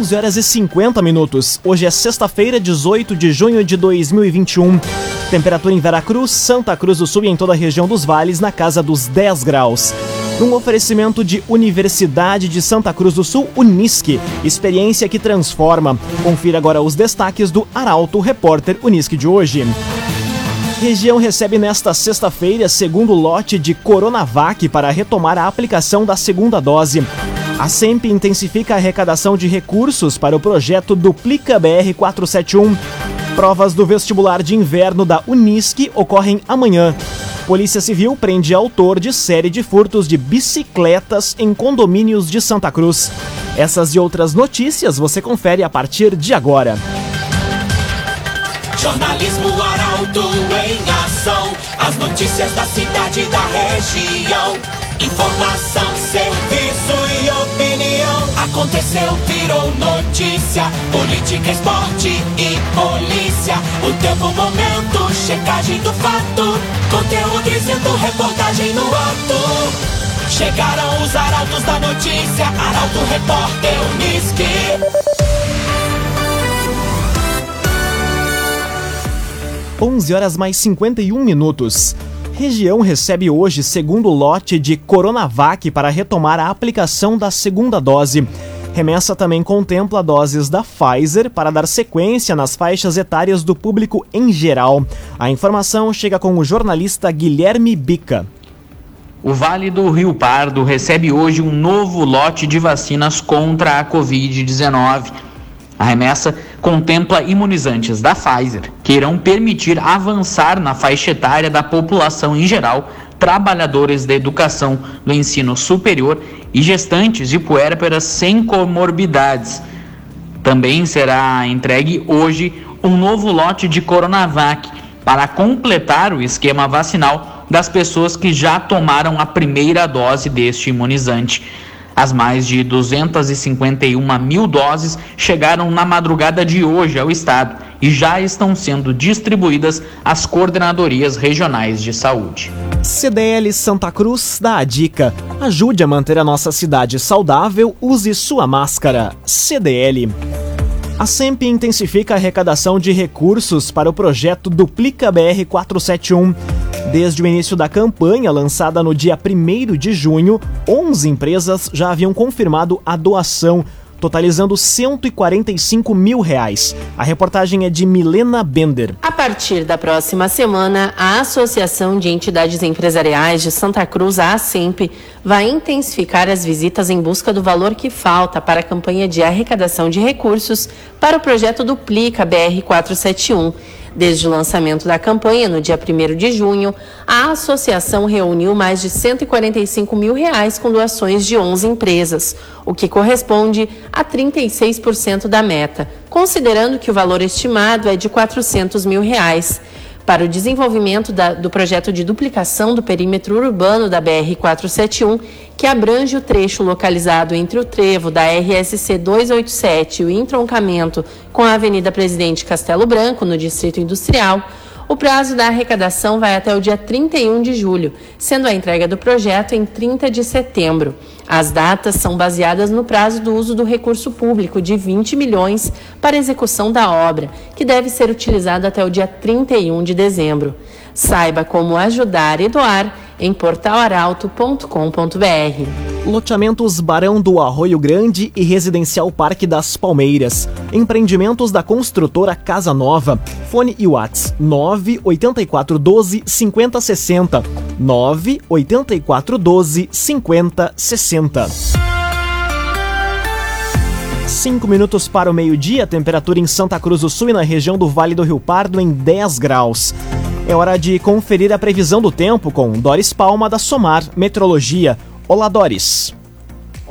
11 horas e 50 minutos. Hoje é sexta-feira, 18 de junho de 2021. Temperatura em Veracruz, Santa Cruz do Sul e em toda a região dos vales na casa dos 10 graus. Um oferecimento de Universidade de Santa Cruz do Sul, Unisque. Experiência que transforma. Confira agora os destaques do Arauto Repórter Unisque de hoje. Região recebe nesta sexta-feira segundo lote de Coronavac para retomar a aplicação da segunda dose. A SEMP intensifica a arrecadação de recursos para o projeto Duplica BR 471. Provas do vestibular de inverno da Unisque ocorrem amanhã. Polícia Civil prende autor de série de furtos de bicicletas em condomínios de Santa Cruz. Essas e outras notícias você confere a partir de agora. Jornalismo Arauto em ação. As notícias da cidade e da região. Informação, serviço e. Aconteceu, virou notícia. Política, esporte e polícia. O tempo, momento, checagem do fato. Conteúdo dizendo, reportagem no ato. Chegaram os arautos da notícia. Arauto, repórter, Unisque. 11 horas mais 51 minutos. Região recebe hoje segundo lote de Coronavac para retomar a aplicação da segunda dose. Remessa também contempla doses da Pfizer para dar sequência nas faixas etárias do público em geral. A informação chega com o jornalista Guilherme Bica. O Vale do Rio Pardo recebe hoje um novo lote de vacinas contra a Covid-19. A remessa contempla imunizantes da Pfizer, que irão permitir avançar na faixa etária da população em geral, trabalhadores da educação do ensino superior e gestantes de puérperas sem comorbidades. Também será entregue hoje um novo lote de Coronavac para completar o esquema vacinal das pessoas que já tomaram a primeira dose deste imunizante. As mais de 251 mil doses chegaram na madrugada de hoje ao estado e já estão sendo distribuídas às coordenadorias regionais de saúde. CDL Santa Cruz dá a dica: ajude a manter a nossa cidade saudável, use sua máscara. CDL. A SEMP intensifica a arrecadação de recursos para o projeto Duplica BR 471. Desde o início da campanha, lançada no dia 1 de junho, 11 empresas já haviam confirmado a doação, totalizando 145 mil reais. A reportagem é de Milena Bender. A partir da próxima semana, a Associação de Entidades Empresariais de Santa Cruz, a ASEMP, vai intensificar as visitas em busca do valor que falta para a campanha de arrecadação de recursos para o projeto Duplica BR 471 Desde o lançamento da campanha, no dia 1 de junho, a associação reuniu mais de 145 mil reais com doações de 11 empresas, o que corresponde a 36% da meta, considerando que o valor estimado é de 400 mil reais para o desenvolvimento da, do projeto de duplicação do perímetro urbano da BR-471, que abrange o trecho localizado entre o trevo da RSC 287 e o entroncamento com a Avenida Presidente Castelo Branco, no Distrito Industrial. O prazo da arrecadação vai até o dia 31 de julho, sendo a entrega do projeto em 30 de setembro. As datas são baseadas no prazo do uso do recurso público de 20 milhões para execução da obra, que deve ser utilizado até o dia 31 de dezembro. Saiba como ajudar e doar em portalaralto.com.br. Loteamentos Barão do Arroio Grande e Residencial Parque das Palmeiras. Empreendimentos da construtora Casa Nova. Fone e Whats 98412 5060. 98412 5060. Cinco minutos para o meio-dia, temperatura em Santa Cruz do Sul e na região do Vale do Rio Pardo em 10 graus. É hora de conferir a previsão do tempo com Doris Palma da Somar Metrologia. Olá, Doris.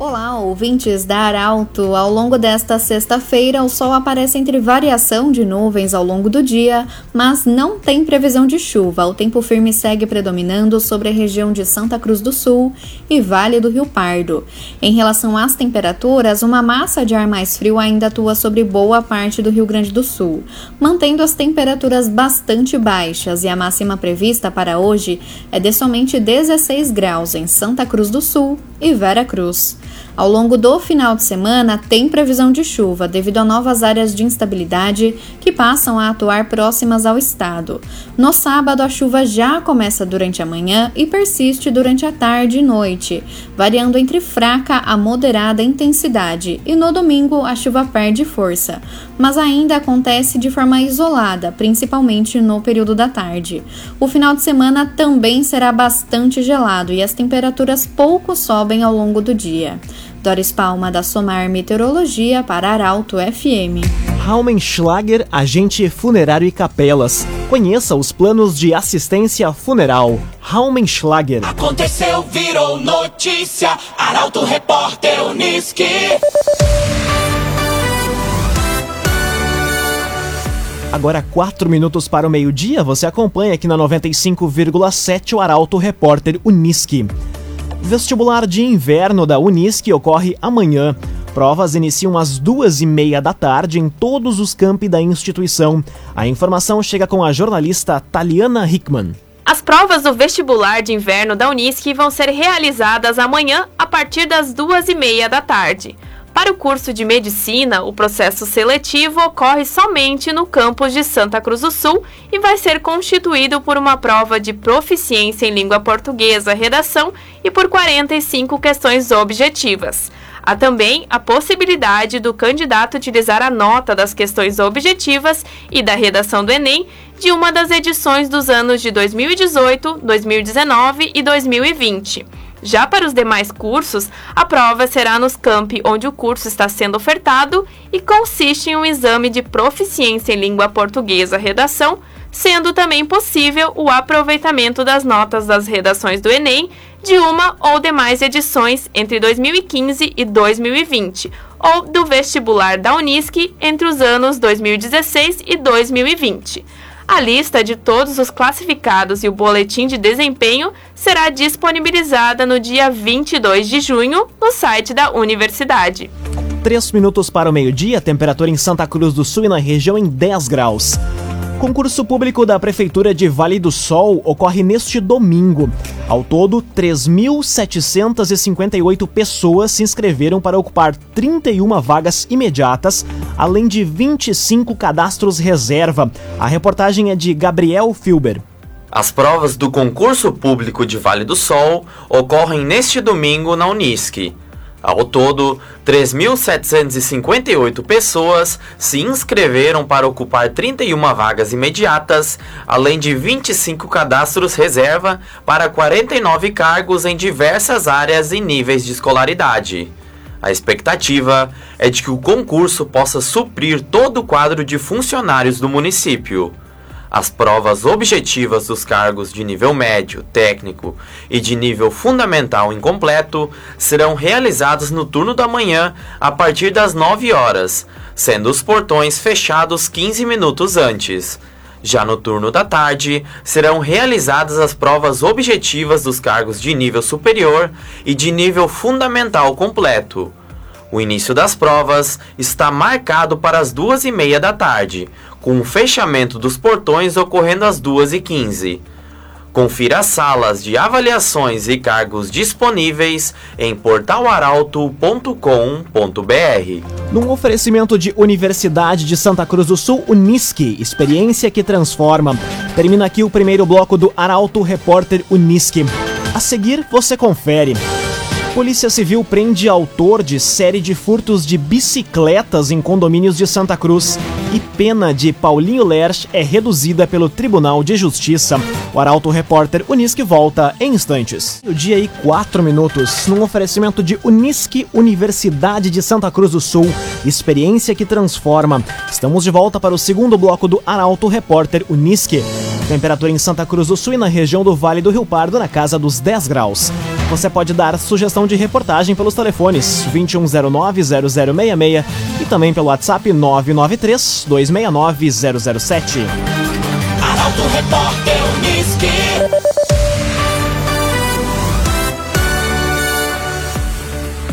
Olá, ouvintes da Arauto. Ao longo desta sexta-feira, o sol aparece entre variação de nuvens ao longo do dia, mas não tem previsão de chuva. O tempo firme segue predominando sobre a região de Santa Cruz do Sul e Vale do Rio Pardo. Em relação às temperaturas, uma massa de ar mais frio ainda atua sobre boa parte do Rio Grande do Sul, mantendo as temperaturas bastante baixas e a máxima prevista para hoje é de somente 16 graus em Santa Cruz do Sul e Vera Cruz. Ao longo do final de semana, tem previsão de chuva devido a novas áreas de instabilidade que passam a atuar próximas ao estado. No sábado, a chuva já começa durante a manhã e persiste durante a tarde e noite, variando entre fraca a moderada intensidade, e no domingo a chuva perde força, mas ainda acontece de forma isolada, principalmente no período da tarde. O final de semana também será bastante gelado e as temperaturas pouco sobem ao longo do dia. Doris Palma, da Somar Meteorologia, para Arauto FM. Raumenschlager, agente funerário e capelas. Conheça os planos de assistência funeral. Raumenschlager. Aconteceu, virou notícia. Arauto Repórter Uniski. Agora, quatro minutos para o meio-dia, você acompanha aqui na 95,7 o Arauto Repórter Uniski. Vestibular de inverno da Unisc ocorre amanhã. Provas iniciam às duas e meia da tarde em todos os campi da instituição. A informação chega com a jornalista Taliana Hickman. As provas do vestibular de inverno da Unisc vão ser realizadas amanhã a partir das duas e meia da tarde. Para o curso de medicina, o processo seletivo ocorre somente no campus de Santa Cruz do Sul e vai ser constituído por uma prova de proficiência em língua portuguesa, redação e por 45 questões objetivas. Há também a possibilidade do candidato utilizar a nota das questões objetivas e da redação do Enem de uma das edições dos anos de 2018, 2019 e 2020. Já para os demais cursos, a prova será nos campi onde o curso está sendo ofertado e consiste em um exame de proficiência em língua portuguesa redação, sendo também possível o aproveitamento das notas das redações do Enem de uma ou demais edições entre 2015 e 2020, ou do vestibular da Unisc entre os anos 2016 e 2020. A lista de todos os classificados e o boletim de desempenho será disponibilizada no dia 22 de junho no site da universidade. Três minutos para o meio-dia, temperatura em Santa Cruz do Sul e na região em 10 graus. Concurso público da Prefeitura de Vale do Sol ocorre neste domingo. Ao todo, 3.758 pessoas se inscreveram para ocupar 31 vagas imediatas, além de 25 cadastros reserva. A reportagem é de Gabriel Filber. As provas do concurso público de Vale do Sol ocorrem neste domingo na Unisc. Ao todo, 3.758 pessoas se inscreveram para ocupar 31 vagas imediatas, além de 25 cadastros reserva para 49 cargos em diversas áreas e níveis de escolaridade. A expectativa é de que o concurso possa suprir todo o quadro de funcionários do município. As provas objetivas dos cargos de nível médio, técnico e de nível fundamental incompleto serão realizadas no turno da manhã a partir das 9 horas, sendo os portões fechados 15 minutos antes. Já no turno da tarde, serão realizadas as provas objetivas dos cargos de nível superior e de nível fundamental completo. O início das provas está marcado para as duas e meia da tarde, com o fechamento dos portões ocorrendo às duas e quinze. Confira as salas de avaliações e cargos disponíveis em portalaralto.com.br. Num oferecimento de Universidade de Santa Cruz do Sul, Unisque, experiência que transforma. Termina aqui o primeiro bloco do Arauto Repórter Unisque. A seguir, você confere. Polícia Civil prende autor de série de furtos de bicicletas em condomínios de Santa Cruz. E pena de Paulinho Lerch é reduzida pelo Tribunal de Justiça. O Arauto Repórter Unisque volta em instantes. O dia e quatro minutos, num oferecimento de Unisque Universidade de Santa Cruz do Sul. Experiência que transforma. Estamos de volta para o segundo bloco do Arauto Repórter Unisque. Temperatura em Santa Cruz do Sul e na região do Vale do Rio Pardo na casa dos 10 graus. Você pode dar sugestão de reportagem pelos telefones 2109-0066 e também pelo WhatsApp 993-269-007. Arauto Repórter Unisque.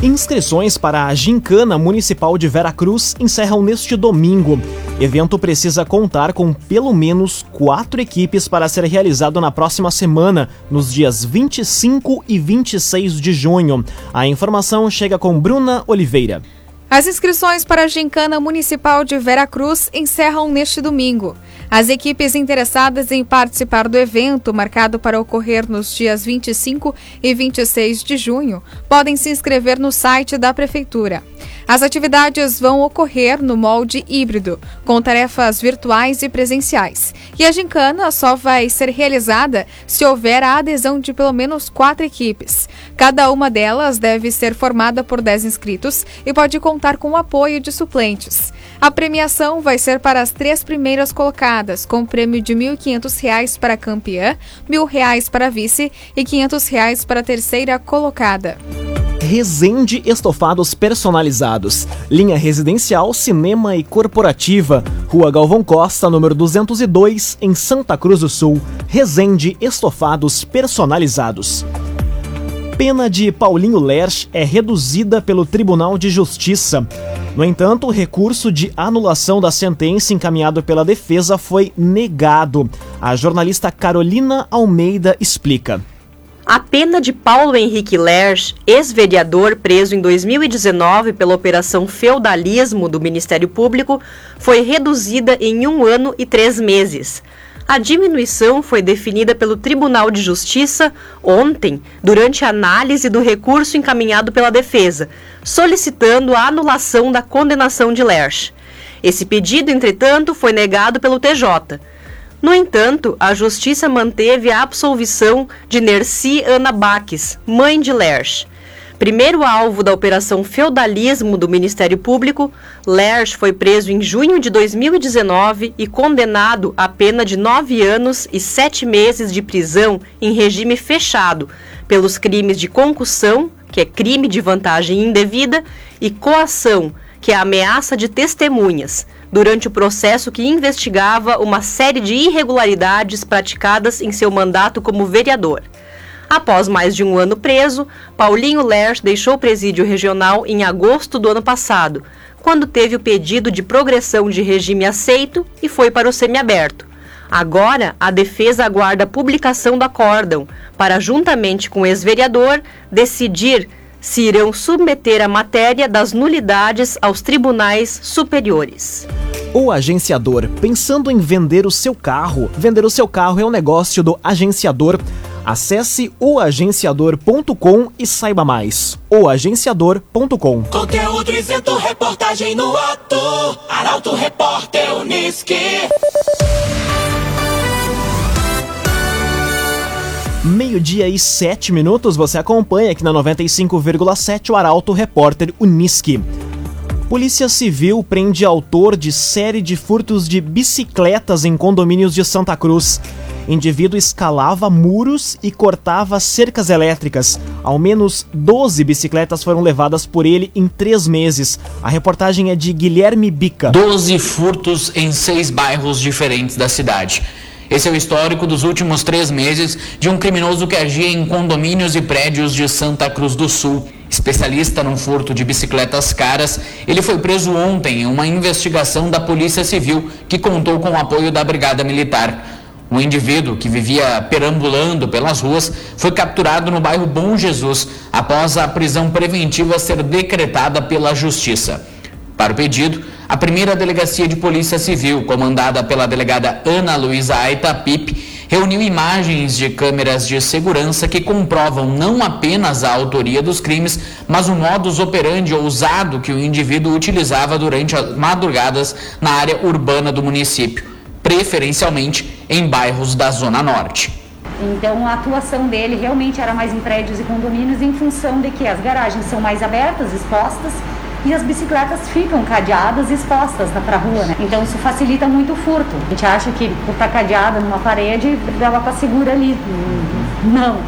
Inscrições para a Gincana Municipal de Veracruz encerram neste domingo. Evento precisa contar com pelo menos quatro equipes para ser realizado na próxima semana, nos dias 25 e 26 de junho. A informação chega com Bruna Oliveira. As inscrições para a Gincana Municipal de Veracruz encerram neste domingo. As equipes interessadas em participar do evento, marcado para ocorrer nos dias 25 e 26 de junho, podem se inscrever no site da Prefeitura. As atividades vão ocorrer no molde híbrido, com tarefas virtuais e presenciais. E a gincana só vai ser realizada se houver a adesão de pelo menos quatro equipes. Cada uma delas deve ser formada por 10 inscritos e pode contar com o apoio de suplentes. A premiação vai ser para as três primeiras colocadas, com prêmio de R$ 1.500 para a campeã, R$ 1.000 para a vice e R$ 500 para a terceira colocada. Resende Estofados Personalizados. Linha residencial, cinema e corporativa. Rua Galvão Costa, número 202, em Santa Cruz do Sul. Resende Estofados Personalizados. Pena de Paulinho Lerch é reduzida pelo Tribunal de Justiça. No entanto, o recurso de anulação da sentença encaminhado pela defesa foi negado. A jornalista Carolina Almeida explica. A pena de Paulo Henrique Lerch, ex-vereador preso em 2019 pela Operação Feudalismo do Ministério Público, foi reduzida em um ano e três meses. A diminuição foi definida pelo Tribunal de Justiça ontem, durante a análise do recurso encaminhado pela defesa, solicitando a anulação da condenação de Lerch. Esse pedido, entretanto, foi negado pelo TJ. No entanto, a Justiça manteve a absolvição de Nerci Ana Baques, mãe de Lerch. Primeiro alvo da Operação Feudalismo do Ministério Público, Lerch foi preso em junho de 2019 e condenado a pena de nove anos e sete meses de prisão em regime fechado pelos crimes de concussão, que é crime de vantagem indevida, e coação, que é ameaça de testemunhas durante o processo que investigava uma série de irregularidades praticadas em seu mandato como vereador. Após mais de um ano preso, Paulinho Lerch deixou o presídio regional em agosto do ano passado, quando teve o pedido de progressão de regime aceito e foi para o semiaberto. Agora, a defesa aguarda a publicação do acórdão para, juntamente com o ex-vereador, decidir se irão submeter a matéria das nulidades aos tribunais superiores. O agenciador, pensando em vender o seu carro. Vender o seu carro é um negócio do agenciador. Acesse oagenciador.com e saiba mais. oagenciador.com. Conteúdo isento, reportagem no ato. Arauto Repórter Uniski. Meio-dia e sete minutos, você acompanha aqui na 95,7 o Arauto Repórter Uniski. Polícia Civil prende autor de série de furtos de bicicletas em condomínios de Santa Cruz. Indivíduo escalava muros e cortava cercas elétricas. Ao menos 12 bicicletas foram levadas por ele em três meses. A reportagem é de Guilherme Bica. 12 furtos em seis bairros diferentes da cidade. Esse é o histórico dos últimos três meses de um criminoso que agia em condomínios e prédios de Santa Cruz do Sul. Especialista num furto de bicicletas caras, ele foi preso ontem em uma investigação da Polícia Civil que contou com o apoio da Brigada Militar. O indivíduo, que vivia perambulando pelas ruas, foi capturado no bairro Bom Jesus após a prisão preventiva ser decretada pela Justiça. Para o pedido, a primeira delegacia de Polícia Civil, comandada pela delegada Ana Luísa Aita Pipe, reuniu imagens de câmeras de segurança que comprovam não apenas a autoria dos crimes, mas o modus operandi ousado que o indivíduo utilizava durante as madrugadas na área urbana do município, preferencialmente em bairros da Zona Norte. Então a atuação dele realmente era mais em prédios e condomínios em função de que as garagens são mais abertas, expostas, e as bicicletas ficam cadeadas e expostas para a rua, né? Então isso facilita muito o furto. A gente acha que por estar cadeada numa parede, ela está segura ali. Não.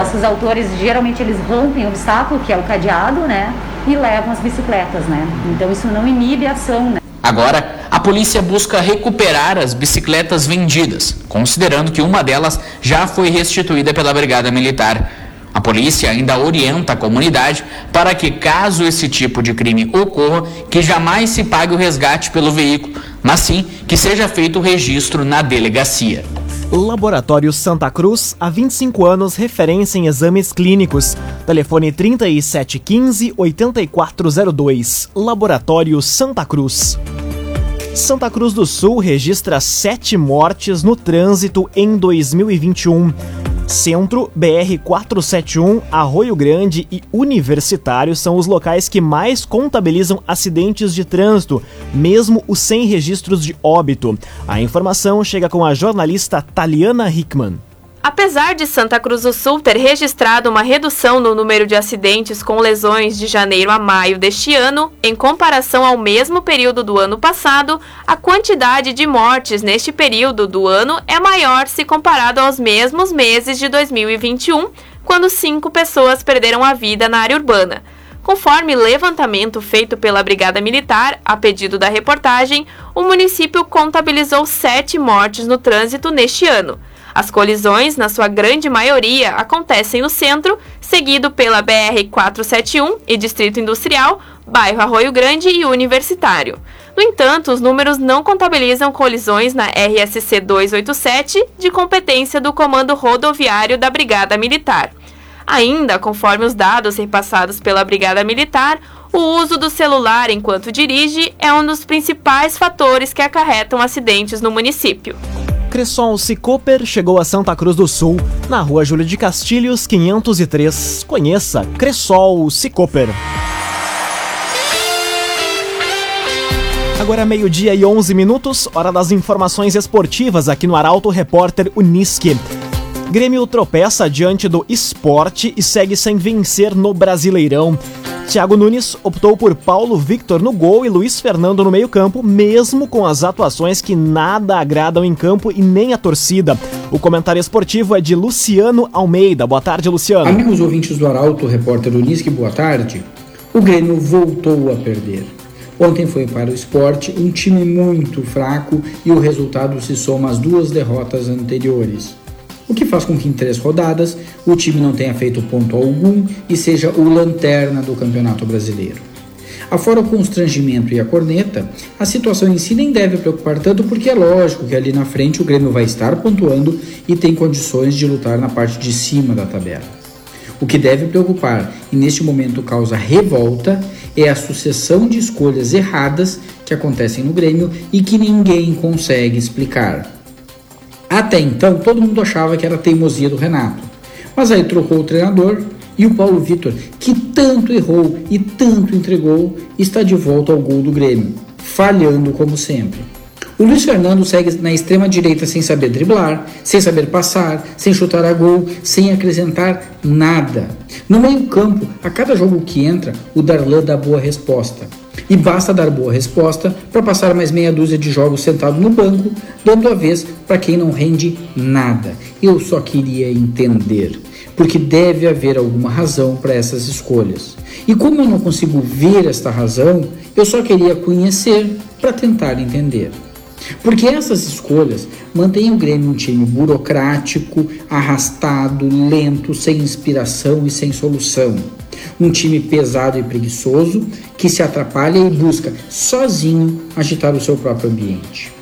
Esses autores, geralmente, eles rompem o obstáculo, que é o cadeado, né? E levam as bicicletas, né? Então isso não inibe a ação, né? Agora, a polícia busca recuperar as bicicletas vendidas, considerando que uma delas já foi restituída pela Brigada Militar. A polícia ainda orienta a comunidade para que, caso esse tipo de crime ocorra, que jamais se pague o resgate pelo veículo, mas sim que seja feito o registro na delegacia. Laboratório Santa Cruz, há 25 anos, referência em exames clínicos. Telefone 3715-8402. Laboratório Santa Cruz. Santa Cruz do Sul registra sete mortes no trânsito em 2021. Centro, BR-471, Arroio Grande e Universitário são os locais que mais contabilizam acidentes de trânsito, mesmo os sem registros de óbito. A informação chega com a jornalista Taliana Hickman. Apesar de Santa Cruz do Sul ter registrado uma redução no número de acidentes com lesões de janeiro a maio deste ano, em comparação ao mesmo período do ano passado, a quantidade de mortes neste período do ano é maior se comparado aos mesmos meses de 2021, quando cinco pessoas perderam a vida na área urbana. Conforme levantamento feito pela Brigada Militar, a pedido da reportagem, o município contabilizou sete mortes no trânsito neste ano. As colisões, na sua grande maioria, acontecem no centro, seguido pela BR-471 e Distrito Industrial, bairro Arroio Grande e Universitário. No entanto, os números não contabilizam colisões na RSC 287, de competência do Comando Rodoviário da Brigada Militar. Ainda, conforme os dados repassados pela Brigada Militar, o uso do celular enquanto dirige é um dos principais fatores que acarretam acidentes no município. Cressol Cicoper chegou a Santa Cruz do Sul, na rua Júlio de Castilhos, 503. Conheça Cressol Cicoper. Agora é meio-dia e 11 minutos, hora das informações esportivas aqui no Arauto Repórter Unisque. Grêmio tropeça diante do esporte e segue sem vencer no Brasileirão. Thiago Nunes optou por Paulo Victor no gol e Luiz Fernando no meio-campo, mesmo com as atuações que nada agradam em campo e nem a torcida. O comentário esportivo é de Luciano Almeida. Boa tarde, Luciano. Amigos ouvintes do Arauto, repórter Unisque, boa tarde. O Grêmio voltou a perder. Ontem foi para o esporte um time muito fraco e o resultado se soma às duas derrotas anteriores o que faz com que em três rodadas o time não tenha feito ponto algum e seja o lanterna do Campeonato Brasileiro. Afora o constrangimento e a corneta, a situação em si nem deve preocupar tanto porque é lógico que ali na frente o Grêmio vai estar pontuando e tem condições de lutar na parte de cima da tabela. O que deve preocupar e neste momento causa revolta é a sucessão de escolhas erradas que acontecem no Grêmio e que ninguém consegue explicar. Até então, todo mundo achava que era teimosia do Renato. Mas aí trocou o treinador e o Paulo Vitor, que tanto errou e tanto entregou, está de volta ao gol do Grêmio, falhando como sempre. O Luiz Fernando segue na extrema direita sem saber driblar, sem saber passar, sem chutar a gol, sem acrescentar nada. No meio-campo, a cada jogo que entra, o Darlan dá boa resposta. E basta dar boa resposta para passar mais meia dúzia de jogos sentado no banco, dando a vez para quem não rende nada. Eu só queria entender, porque deve haver alguma razão para essas escolhas. E como eu não consigo ver esta razão, eu só queria conhecer para tentar entender. Porque essas escolhas mantêm o Grêmio um time burocrático, arrastado, lento, sem inspiração e sem solução. Um time pesado e preguiçoso que se atrapalha e busca sozinho agitar o seu próprio ambiente.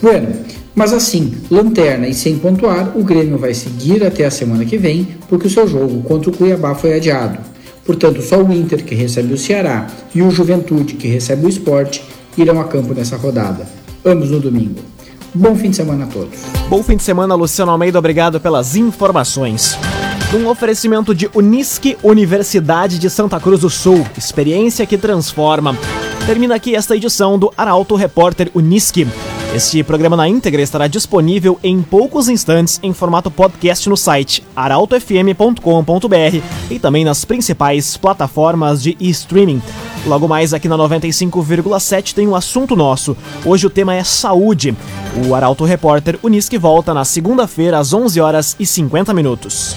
Bueno, mas assim, lanterna e sem pontuar, o Grêmio vai seguir até a semana que vem, porque o seu jogo contra o Cuiabá foi adiado. Portanto, só o Inter, que recebe o Ceará, e o Juventude, que recebe o Esporte, irão a campo nessa rodada ambos no domingo. Bom fim de semana a todos. Bom fim de semana, Luciano Almeida. Obrigado pelas informações. Um oferecimento de Unisque, Universidade de Santa Cruz do Sul. Experiência que transforma. Termina aqui esta edição do Arauto Repórter Unisque. Este programa na íntegra estará disponível em poucos instantes em formato podcast no site arautofm.com.br e também nas principais plataformas de streaming. Logo mais aqui na 95,7 tem um assunto nosso. Hoje o tema é saúde. O Arauto Repórter Unisque volta na segunda-feira às 11 horas e 50 minutos.